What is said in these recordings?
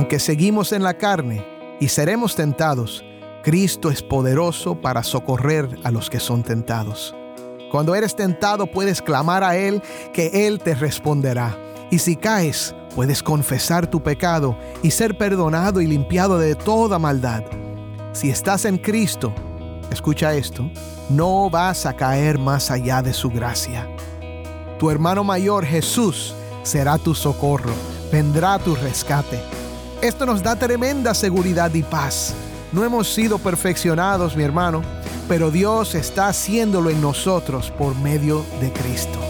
Aunque seguimos en la carne y seremos tentados, Cristo es poderoso para socorrer a los que son tentados. Cuando eres tentado puedes clamar a Él que Él te responderá. Y si caes, puedes confesar tu pecado y ser perdonado y limpiado de toda maldad. Si estás en Cristo, escucha esto, no vas a caer más allá de su gracia. Tu hermano mayor Jesús será tu socorro, vendrá tu rescate. Esto nos da tremenda seguridad y paz. No hemos sido perfeccionados, mi hermano, pero Dios está haciéndolo en nosotros por medio de Cristo.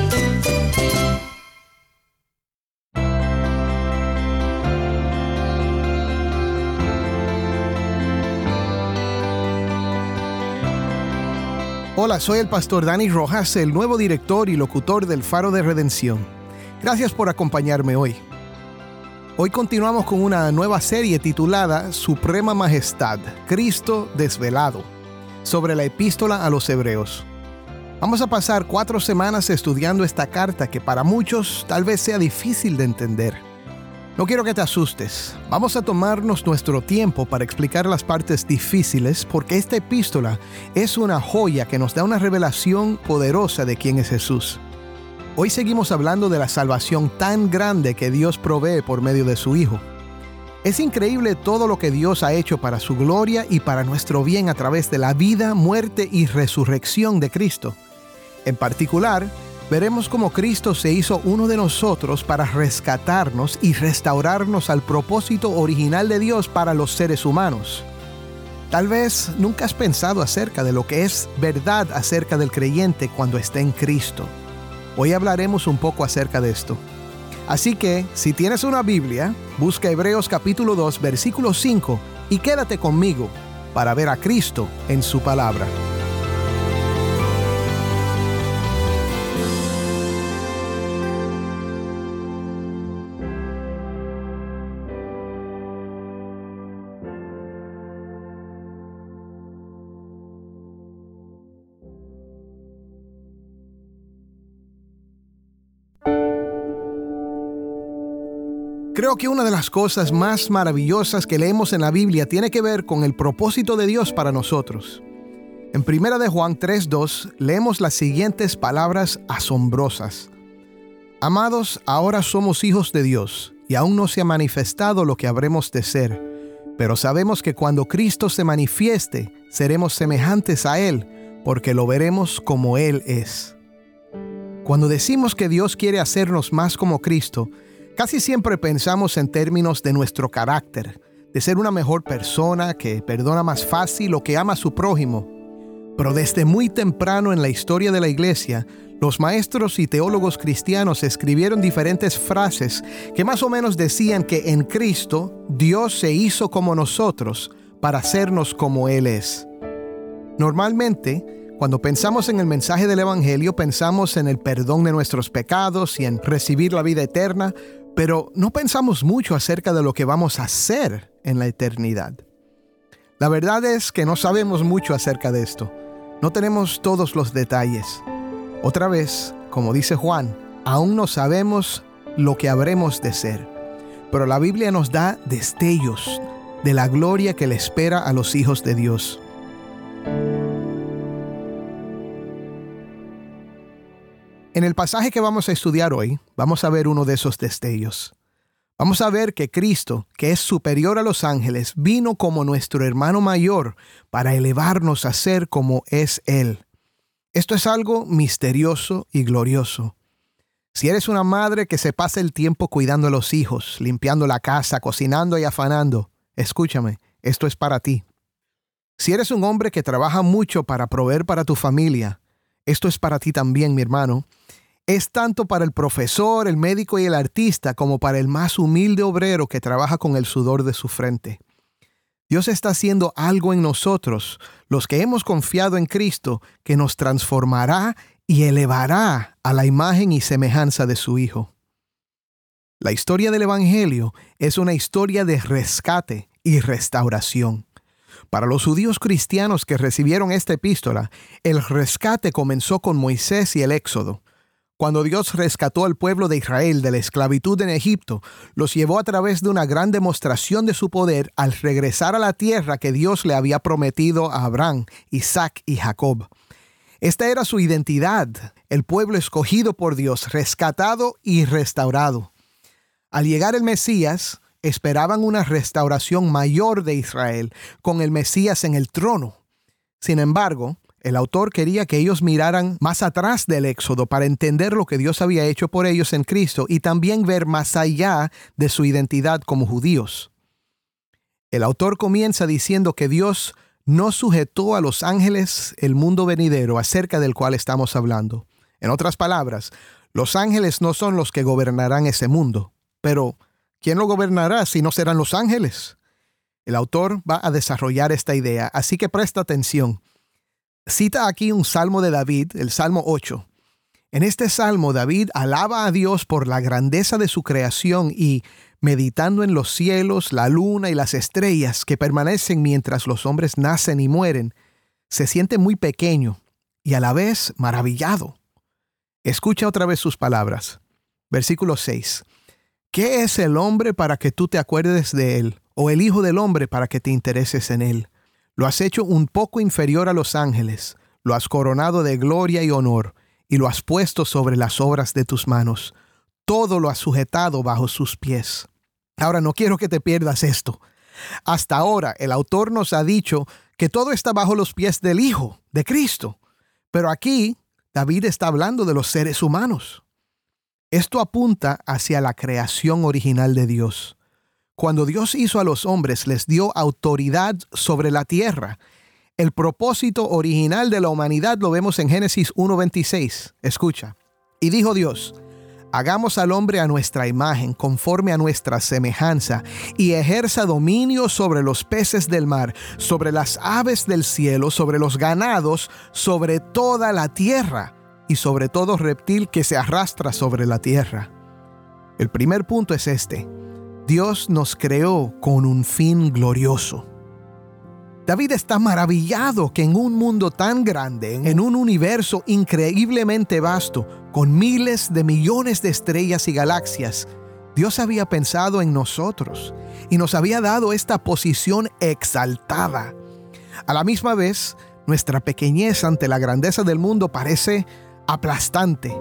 Hola, soy el pastor Dani Rojas, el nuevo director y locutor del Faro de Redención. Gracias por acompañarme hoy. Hoy continuamos con una nueva serie titulada Suprema Majestad, Cristo desvelado, sobre la epístola a los Hebreos. Vamos a pasar cuatro semanas estudiando esta carta que para muchos tal vez sea difícil de entender. No quiero que te asustes. Vamos a tomarnos nuestro tiempo para explicar las partes difíciles porque esta epístola es una joya que nos da una revelación poderosa de quién es Jesús. Hoy seguimos hablando de la salvación tan grande que Dios provee por medio de su Hijo. Es increíble todo lo que Dios ha hecho para su gloria y para nuestro bien a través de la vida, muerte y resurrección de Cristo. En particular, veremos cómo Cristo se hizo uno de nosotros para rescatarnos y restaurarnos al propósito original de Dios para los seres humanos. Tal vez nunca has pensado acerca de lo que es verdad acerca del creyente cuando está en Cristo. Hoy hablaremos un poco acerca de esto. Así que, si tienes una Biblia, busca Hebreos capítulo 2, versículo 5 y quédate conmigo para ver a Cristo en su palabra. Creo que una de las cosas más maravillosas que leemos en la Biblia tiene que ver con el propósito de Dios para nosotros. En 1 de Juan 3:2 leemos las siguientes palabras asombrosas. Amados, ahora somos hijos de Dios, y aún no se ha manifestado lo que habremos de ser, pero sabemos que cuando Cristo se manifieste, seremos semejantes a Él, porque lo veremos como Él es. Cuando decimos que Dios quiere hacernos más como Cristo, Casi siempre pensamos en términos de nuestro carácter, de ser una mejor persona que perdona más fácil o que ama a su prójimo. Pero desde muy temprano en la historia de la iglesia, los maestros y teólogos cristianos escribieron diferentes frases que más o menos decían que en Cristo Dios se hizo como nosotros para hacernos como Él es. Normalmente, cuando pensamos en el mensaje del Evangelio, pensamos en el perdón de nuestros pecados y en recibir la vida eterna, pero no pensamos mucho acerca de lo que vamos a hacer en la eternidad. La verdad es que no sabemos mucho acerca de esto. No tenemos todos los detalles. Otra vez, como dice Juan, aún no sabemos lo que habremos de ser. Pero la Biblia nos da destellos de la gloria que le espera a los hijos de Dios. En el pasaje que vamos a estudiar hoy, vamos a ver uno de esos destellos. Vamos a ver que Cristo, que es superior a los ángeles, vino como nuestro hermano mayor para elevarnos a ser como es Él. Esto es algo misterioso y glorioso. Si eres una madre que se pasa el tiempo cuidando a los hijos, limpiando la casa, cocinando y afanando, escúchame, esto es para ti. Si eres un hombre que trabaja mucho para proveer para tu familia, esto es para ti también, mi hermano. Es tanto para el profesor, el médico y el artista como para el más humilde obrero que trabaja con el sudor de su frente. Dios está haciendo algo en nosotros, los que hemos confiado en Cristo, que nos transformará y elevará a la imagen y semejanza de su Hijo. La historia del Evangelio es una historia de rescate y restauración. Para los judíos cristianos que recibieron esta epístola, el rescate comenzó con Moisés y el Éxodo. Cuando Dios rescató al pueblo de Israel de la esclavitud en Egipto, los llevó a través de una gran demostración de su poder al regresar a la tierra que Dios le había prometido a Abraham, Isaac y Jacob. Esta era su identidad, el pueblo escogido por Dios, rescatado y restaurado. Al llegar el Mesías, esperaban una restauración mayor de Israel, con el Mesías en el trono. Sin embargo, el autor quería que ellos miraran más atrás del Éxodo para entender lo que Dios había hecho por ellos en Cristo y también ver más allá de su identidad como judíos. El autor comienza diciendo que Dios no sujetó a los ángeles el mundo venidero acerca del cual estamos hablando. En otras palabras, los ángeles no son los que gobernarán ese mundo, pero ¿quién lo gobernará si no serán los ángeles? El autor va a desarrollar esta idea, así que presta atención cita aquí un salmo de David, el Salmo 8. En este salmo David alaba a Dios por la grandeza de su creación y, meditando en los cielos, la luna y las estrellas que permanecen mientras los hombres nacen y mueren, se siente muy pequeño y a la vez maravillado. Escucha otra vez sus palabras. Versículo 6. ¿Qué es el hombre para que tú te acuerdes de él? ¿O el Hijo del hombre para que te intereses en él? Lo has hecho un poco inferior a los ángeles, lo has coronado de gloria y honor, y lo has puesto sobre las obras de tus manos. Todo lo has sujetado bajo sus pies. Ahora no quiero que te pierdas esto. Hasta ahora el autor nos ha dicho que todo está bajo los pies del Hijo, de Cristo. Pero aquí David está hablando de los seres humanos. Esto apunta hacia la creación original de Dios. Cuando Dios hizo a los hombres, les dio autoridad sobre la tierra. El propósito original de la humanidad lo vemos en Génesis 1.26. Escucha. Y dijo Dios, hagamos al hombre a nuestra imagen, conforme a nuestra semejanza, y ejerza dominio sobre los peces del mar, sobre las aves del cielo, sobre los ganados, sobre toda la tierra, y sobre todo reptil que se arrastra sobre la tierra. El primer punto es este Dios nos creó con un fin glorioso. David está maravillado que en un mundo tan grande, en un universo increíblemente vasto, con miles de millones de estrellas y galaxias, Dios había pensado en nosotros y nos había dado esta posición exaltada. A la misma vez, nuestra pequeñez ante la grandeza del mundo parece aplastante.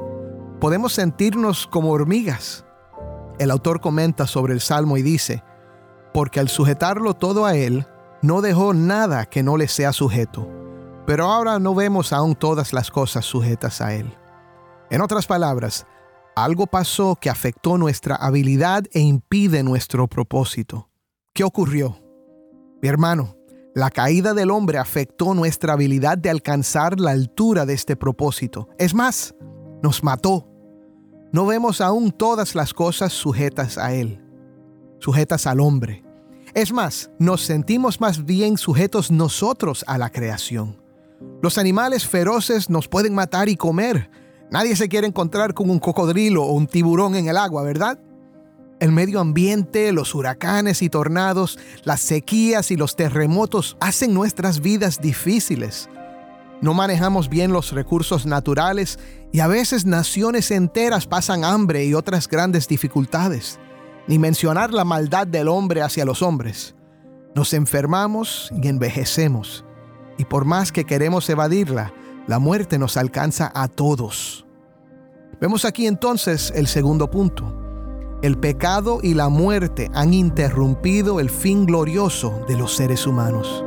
Podemos sentirnos como hormigas el autor comenta sobre el Salmo y dice, porque al sujetarlo todo a Él, no dejó nada que no le sea sujeto, pero ahora no vemos aún todas las cosas sujetas a Él. En otras palabras, algo pasó que afectó nuestra habilidad e impide nuestro propósito. ¿Qué ocurrió? Mi hermano, la caída del hombre afectó nuestra habilidad de alcanzar la altura de este propósito. Es más, nos mató no vemos aún todas las cosas sujetas a Él, sujetas al hombre. Es más, nos sentimos más bien sujetos nosotros a la creación. Los animales feroces nos pueden matar y comer. Nadie se quiere encontrar con un cocodrilo o un tiburón en el agua, ¿verdad? El medio ambiente, los huracanes y tornados, las sequías y los terremotos hacen nuestras vidas difíciles no manejamos bien los recursos naturales y a veces naciones enteras pasan hambre y otras grandes dificultades, ni mencionar la maldad del hombre hacia los hombres. Nos enfermamos y envejecemos, y por más que queremos evadirla, la muerte nos alcanza a todos. Vemos aquí entonces el segundo punto. El pecado y la muerte han interrumpido el fin glorioso de los seres humanos.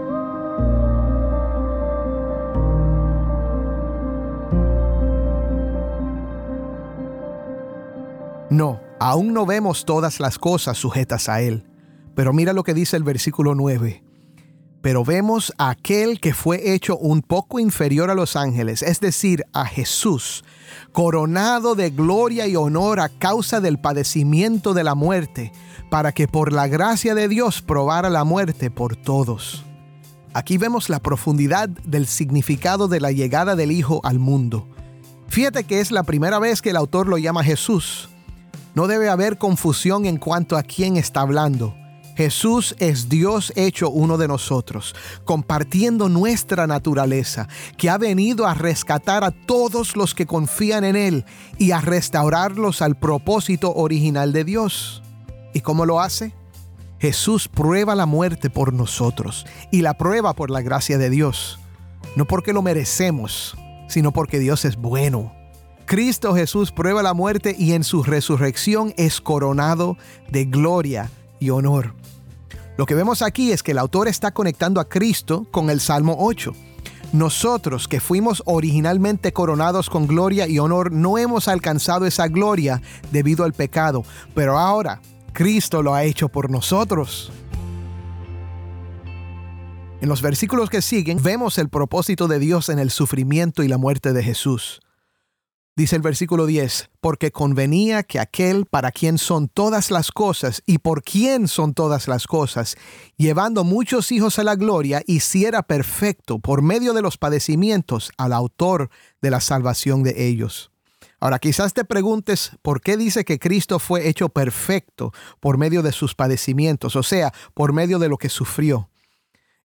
No, aún no vemos todas las cosas sujetas a Él. Pero mira lo que dice el versículo 9. Pero vemos a aquel que fue hecho un poco inferior a los ángeles, es decir, a Jesús, coronado de gloria y honor a causa del padecimiento de la muerte, para que por la gracia de Dios probara la muerte por todos. Aquí vemos la profundidad del significado de la llegada del Hijo al mundo. Fíjate que es la primera vez que el autor lo llama Jesús. No debe haber confusión en cuanto a quién está hablando. Jesús es Dios hecho uno de nosotros, compartiendo nuestra naturaleza, que ha venido a rescatar a todos los que confían en Él y a restaurarlos al propósito original de Dios. ¿Y cómo lo hace? Jesús prueba la muerte por nosotros y la prueba por la gracia de Dios, no porque lo merecemos, sino porque Dios es bueno. Cristo Jesús prueba la muerte y en su resurrección es coronado de gloria y honor. Lo que vemos aquí es que el autor está conectando a Cristo con el Salmo 8. Nosotros que fuimos originalmente coronados con gloria y honor no hemos alcanzado esa gloria debido al pecado, pero ahora Cristo lo ha hecho por nosotros. En los versículos que siguen vemos el propósito de Dios en el sufrimiento y la muerte de Jesús. Dice el versículo 10, porque convenía que aquel para quien son todas las cosas y por quien son todas las cosas, llevando muchos hijos a la gloria, hiciera perfecto por medio de los padecimientos al autor de la salvación de ellos. Ahora quizás te preguntes por qué dice que Cristo fue hecho perfecto por medio de sus padecimientos, o sea, por medio de lo que sufrió.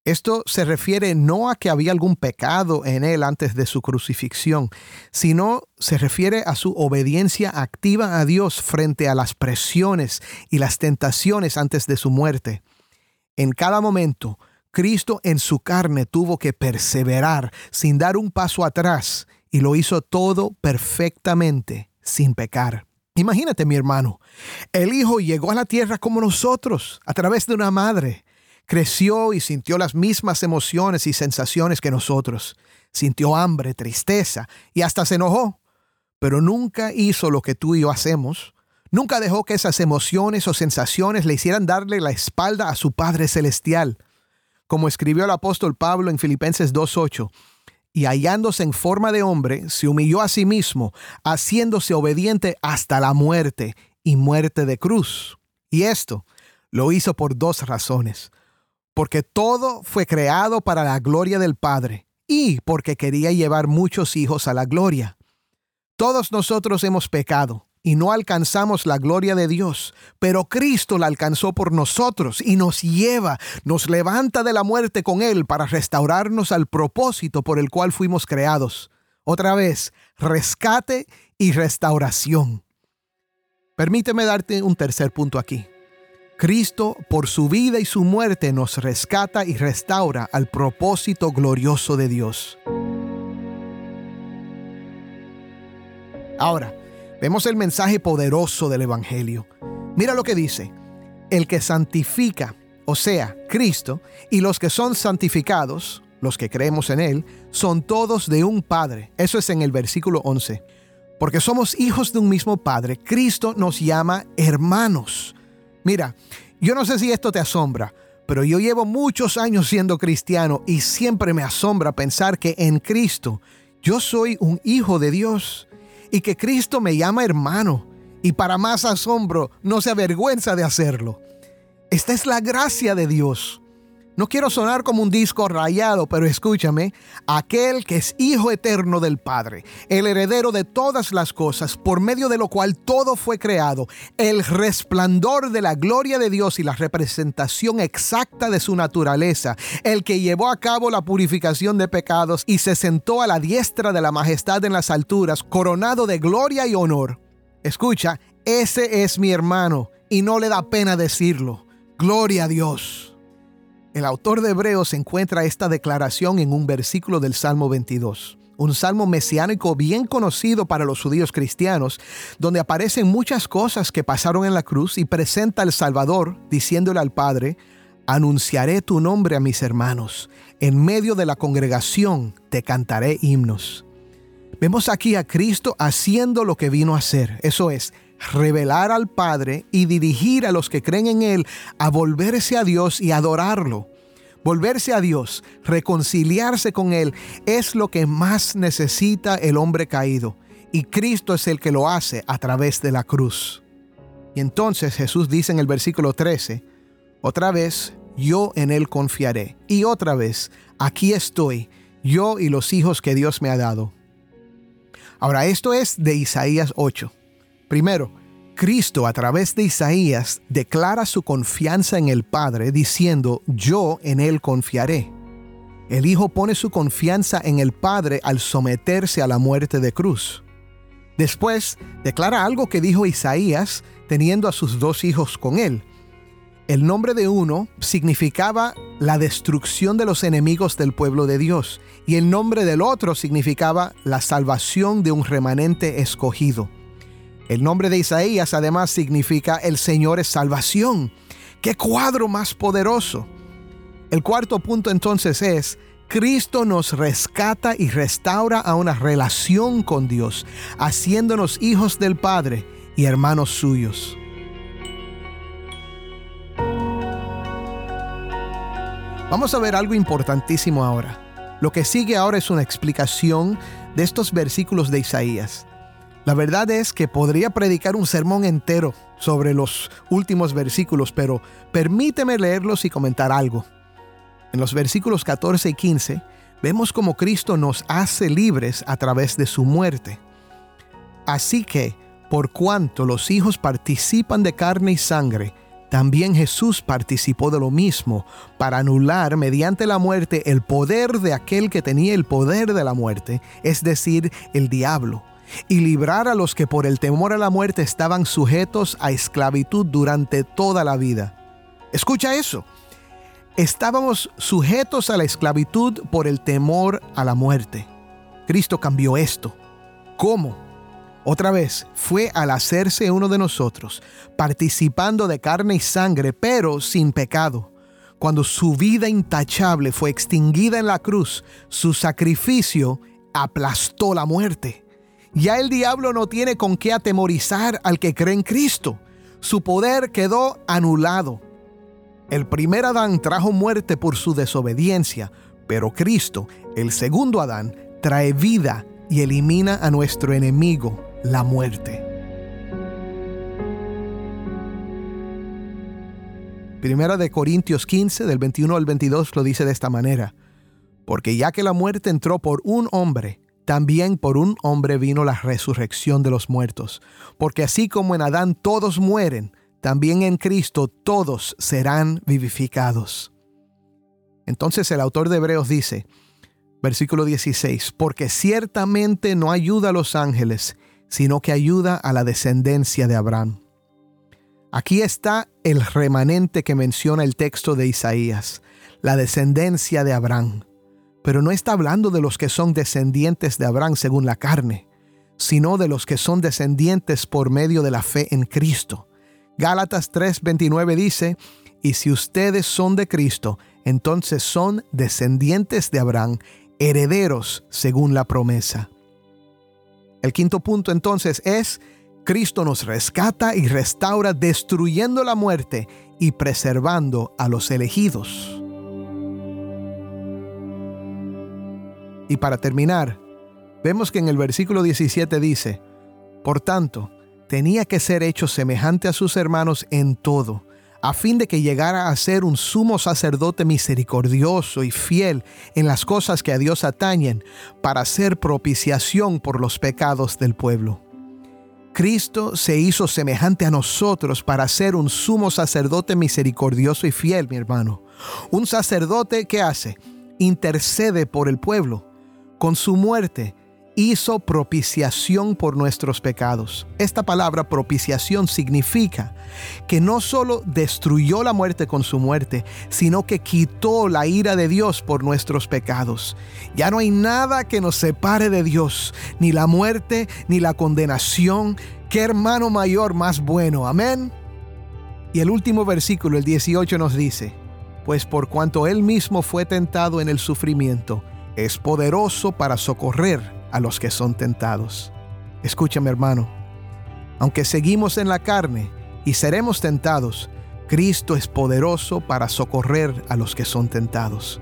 Esto se refiere no a que había algún pecado en él antes de su crucifixión, sino se refiere a su obediencia activa a Dios frente a las presiones y las tentaciones antes de su muerte. En cada momento, Cristo en su carne tuvo que perseverar sin dar un paso atrás y lo hizo todo perfectamente, sin pecar. Imagínate, mi hermano, el Hijo llegó a la tierra como nosotros, a través de una madre creció y sintió las mismas emociones y sensaciones que nosotros. Sintió hambre, tristeza y hasta se enojó. Pero nunca hizo lo que tú y yo hacemos. Nunca dejó que esas emociones o sensaciones le hicieran darle la espalda a su Padre Celestial. Como escribió el apóstol Pablo en Filipenses 2.8, y hallándose en forma de hombre, se humilló a sí mismo, haciéndose obediente hasta la muerte y muerte de cruz. Y esto lo hizo por dos razones porque todo fue creado para la gloria del Padre y porque quería llevar muchos hijos a la gloria. Todos nosotros hemos pecado y no alcanzamos la gloria de Dios, pero Cristo la alcanzó por nosotros y nos lleva, nos levanta de la muerte con Él para restaurarnos al propósito por el cual fuimos creados. Otra vez, rescate y restauración. Permíteme darte un tercer punto aquí. Cristo, por su vida y su muerte, nos rescata y restaura al propósito glorioso de Dios. Ahora, vemos el mensaje poderoso del Evangelio. Mira lo que dice. El que santifica, o sea, Cristo, y los que son santificados, los que creemos en Él, son todos de un Padre. Eso es en el versículo 11. Porque somos hijos de un mismo Padre, Cristo nos llama hermanos. Mira, yo no sé si esto te asombra, pero yo llevo muchos años siendo cristiano y siempre me asombra pensar que en Cristo yo soy un hijo de Dios y que Cristo me llama hermano y para más asombro no se avergüenza de hacerlo. Esta es la gracia de Dios. No quiero sonar como un disco rayado, pero escúchame, aquel que es Hijo eterno del Padre, el heredero de todas las cosas, por medio de lo cual todo fue creado, el resplandor de la gloria de Dios y la representación exacta de su naturaleza, el que llevó a cabo la purificación de pecados y se sentó a la diestra de la majestad en las alturas, coronado de gloria y honor. Escucha, ese es mi hermano y no le da pena decirlo. Gloria a Dios. El autor de Hebreos encuentra esta declaración en un versículo del Salmo 22, un salmo mesiánico bien conocido para los judíos cristianos, donde aparecen muchas cosas que pasaron en la cruz y presenta al Salvador diciéndole al Padre, anunciaré tu nombre a mis hermanos, en medio de la congregación te cantaré himnos. Vemos aquí a Cristo haciendo lo que vino a hacer, eso es, revelar al Padre y dirigir a los que creen en Él a volverse a Dios y adorarlo. Volverse a Dios, reconciliarse con Él, es lo que más necesita el hombre caído. Y Cristo es el que lo hace a través de la cruz. Y entonces Jesús dice en el versículo 13, otra vez, yo en Él confiaré. Y otra vez, aquí estoy, yo y los hijos que Dios me ha dado. Ahora, esto es de Isaías 8. Primero, Cristo a través de Isaías declara su confianza en el Padre diciendo, yo en Él confiaré. El Hijo pone su confianza en el Padre al someterse a la muerte de cruz. Después declara algo que dijo Isaías teniendo a sus dos hijos con él. El nombre de uno significaba la destrucción de los enemigos del pueblo de Dios y el nombre del otro significaba la salvación de un remanente escogido. El nombre de Isaías además significa el Señor es salvación. ¡Qué cuadro más poderoso! El cuarto punto entonces es, Cristo nos rescata y restaura a una relación con Dios, haciéndonos hijos del Padre y hermanos suyos. Vamos a ver algo importantísimo ahora. Lo que sigue ahora es una explicación de estos versículos de Isaías. La verdad es que podría predicar un sermón entero sobre los últimos versículos, pero permíteme leerlos y comentar algo. En los versículos 14 y 15 vemos como Cristo nos hace libres a través de su muerte. Así que, por cuanto los hijos participan de carne y sangre, también Jesús participó de lo mismo, para anular mediante la muerte el poder de aquel que tenía el poder de la muerte, es decir, el diablo y librar a los que por el temor a la muerte estaban sujetos a esclavitud durante toda la vida. Escucha eso. Estábamos sujetos a la esclavitud por el temor a la muerte. Cristo cambió esto. ¿Cómo? Otra vez, fue al hacerse uno de nosotros, participando de carne y sangre, pero sin pecado. Cuando su vida intachable fue extinguida en la cruz, su sacrificio aplastó la muerte. Ya el diablo no tiene con qué atemorizar al que cree en Cristo. Su poder quedó anulado. El primer Adán trajo muerte por su desobediencia, pero Cristo, el segundo Adán, trae vida y elimina a nuestro enemigo, la muerte. Primera de Corintios 15, del 21 al 22, lo dice de esta manera. Porque ya que la muerte entró por un hombre, también por un hombre vino la resurrección de los muertos, porque así como en Adán todos mueren, también en Cristo todos serán vivificados. Entonces el autor de Hebreos dice, versículo 16, porque ciertamente no ayuda a los ángeles, sino que ayuda a la descendencia de Abraham. Aquí está el remanente que menciona el texto de Isaías, la descendencia de Abraham pero no está hablando de los que son descendientes de Abraham según la carne, sino de los que son descendientes por medio de la fe en Cristo. Gálatas 3:29 dice, y si ustedes son de Cristo, entonces son descendientes de Abraham, herederos según la promesa. El quinto punto entonces es, Cristo nos rescata y restaura destruyendo la muerte y preservando a los elegidos. Y para terminar, vemos que en el versículo 17 dice, Por tanto, tenía que ser hecho semejante a sus hermanos en todo, a fin de que llegara a ser un sumo sacerdote misericordioso y fiel en las cosas que a Dios atañen, para hacer propiciación por los pecados del pueblo. Cristo se hizo semejante a nosotros para ser un sumo sacerdote misericordioso y fiel, mi hermano. Un sacerdote que hace, intercede por el pueblo con su muerte hizo propiciación por nuestros pecados. Esta palabra propiciación significa que no solo destruyó la muerte con su muerte, sino que quitó la ira de Dios por nuestros pecados. Ya no hay nada que nos separe de Dios, ni la muerte, ni la condenación. ¿Qué hermano mayor más bueno? Amén. Y el último versículo, el 18, nos dice, pues por cuanto Él mismo fue tentado en el sufrimiento, es poderoso para socorrer a los que son tentados. Escúchame hermano, aunque seguimos en la carne y seremos tentados, Cristo es poderoso para socorrer a los que son tentados.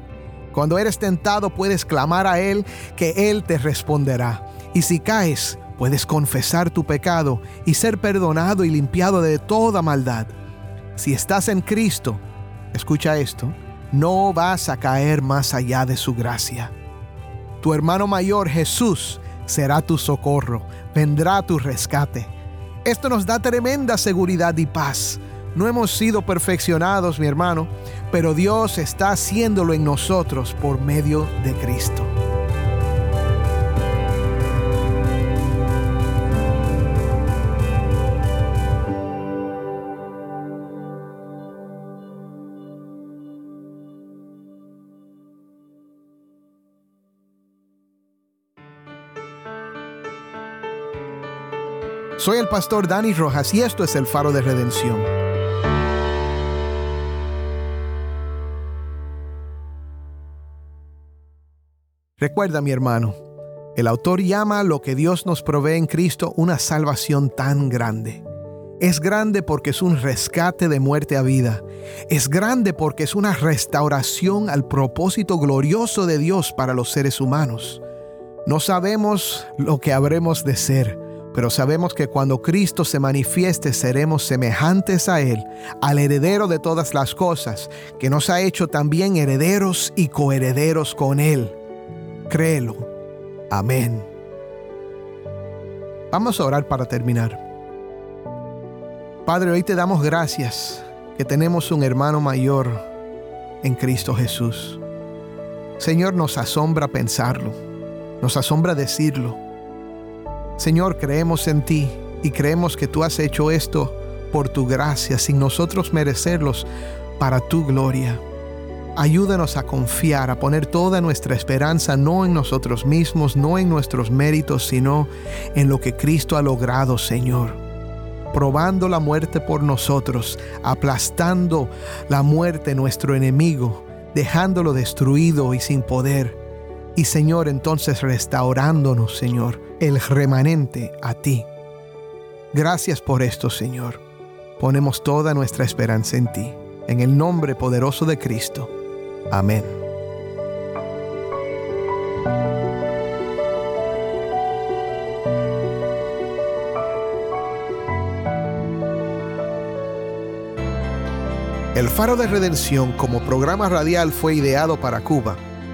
Cuando eres tentado puedes clamar a Él que Él te responderá. Y si caes, puedes confesar tu pecado y ser perdonado y limpiado de toda maldad. Si estás en Cristo, escucha esto, no vas a caer más allá de su gracia. Tu hermano mayor Jesús será tu socorro, vendrá tu rescate. Esto nos da tremenda seguridad y paz. No hemos sido perfeccionados, mi hermano, pero Dios está haciéndolo en nosotros por medio de Cristo. Soy el pastor Dani Rojas y esto es el faro de redención. Recuerda mi hermano, el autor llama lo que Dios nos provee en Cristo una salvación tan grande. Es grande porque es un rescate de muerte a vida. Es grande porque es una restauración al propósito glorioso de Dios para los seres humanos. No sabemos lo que habremos de ser, pero sabemos que cuando Cristo se manifieste seremos semejantes a Él, al heredero de todas las cosas, que nos ha hecho también herederos y coherederos con Él. Créelo. Amén. Vamos a orar para terminar. Padre, hoy te damos gracias que tenemos un hermano mayor en Cristo Jesús. Señor, nos asombra pensarlo, nos asombra decirlo Señor, creemos en ti y creemos que tú has hecho esto por tu gracia, sin nosotros merecerlos, para tu gloria. Ayúdanos a confiar, a poner toda nuestra esperanza no en nosotros mismos, no en nuestros méritos, sino en lo que Cristo ha logrado, Señor. Probando la muerte por nosotros, aplastando la muerte nuestro enemigo, dejándolo destruido y sin poder. Y Señor, entonces restaurándonos, Señor, el remanente a ti. Gracias por esto, Señor. Ponemos toda nuestra esperanza en ti. En el nombre poderoso de Cristo. Amén. El Faro de Redención como programa radial fue ideado para Cuba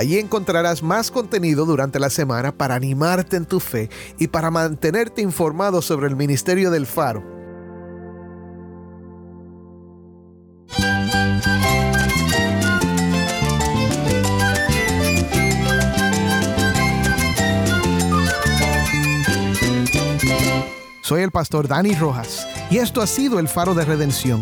Allí encontrarás más contenido durante la semana para animarte en tu fe y para mantenerte informado sobre el ministerio del faro. Soy el pastor Dani Rojas y esto ha sido el faro de redención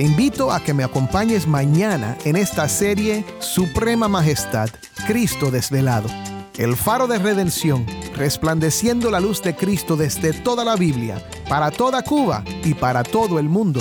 te invito a que me acompañes mañana en esta serie Suprema Majestad, Cristo desvelado. El faro de redención, resplandeciendo la luz de Cristo desde toda la Biblia, para toda Cuba y para todo el mundo.